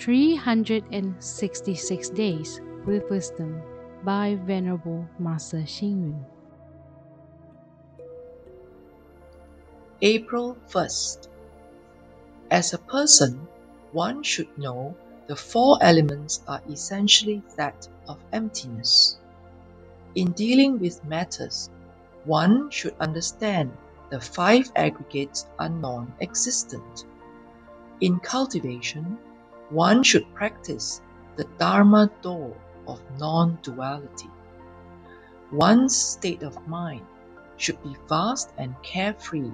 366 Days with Wisdom by Venerable Master Xing. April 1st. As a person, one should know the four elements are essentially that of emptiness. In dealing with matters, one should understand the five aggregates are non existent. In cultivation, one should practice the Dharma door of non duality. One's state of mind should be vast and carefree,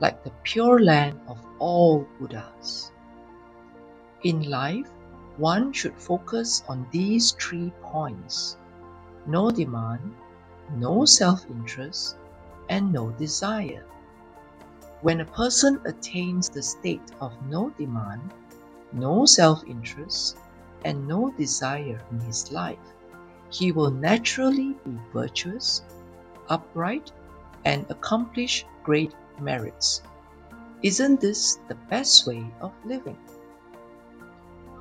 like the pure land of all Buddhas. In life, one should focus on these three points no demand, no self interest, and no desire. When a person attains the state of no demand, no self interest, and no desire in his life, he will naturally be virtuous, upright, and accomplish great merits. Isn't this the best way of living?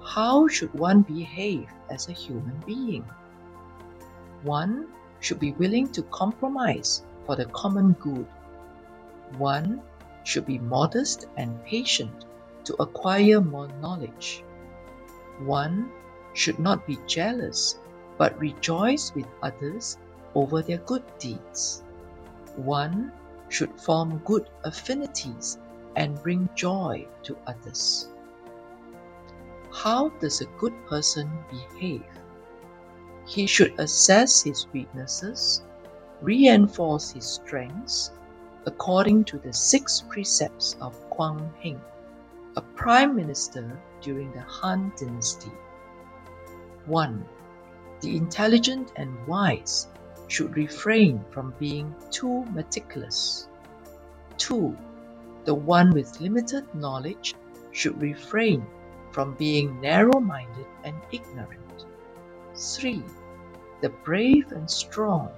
How should one behave as a human being? One should be willing to compromise for the common good. One should be modest and patient to acquire more knowledge. One should not be jealous, but rejoice with others over their good deeds. One should form good affinities and bring joy to others. How does a good person behave? He should assess his weaknesses, reinforce his strengths, according to the six precepts of Guang Hing, a prime minister during the Han Dynasty. 1. The intelligent and wise should refrain from being too meticulous. 2. The one with limited knowledge should refrain from being narrow minded and ignorant. 3. The brave and strong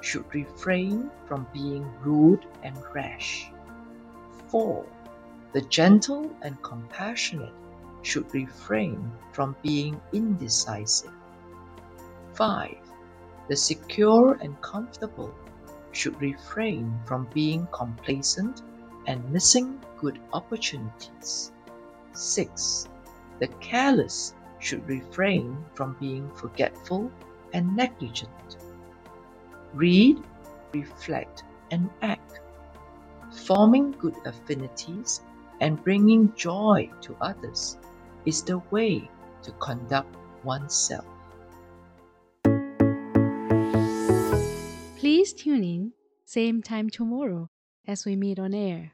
should refrain from being rude and rash. 4. The gentle and compassionate should refrain from being indecisive. 5. The secure and comfortable should refrain from being complacent and missing good opportunities. 6. The careless should refrain from being forgetful and negligent. Read, reflect, and act. Forming good affinities and bringing joy to others is the way to conduct oneself. Please tune in, same time tomorrow as we meet on air.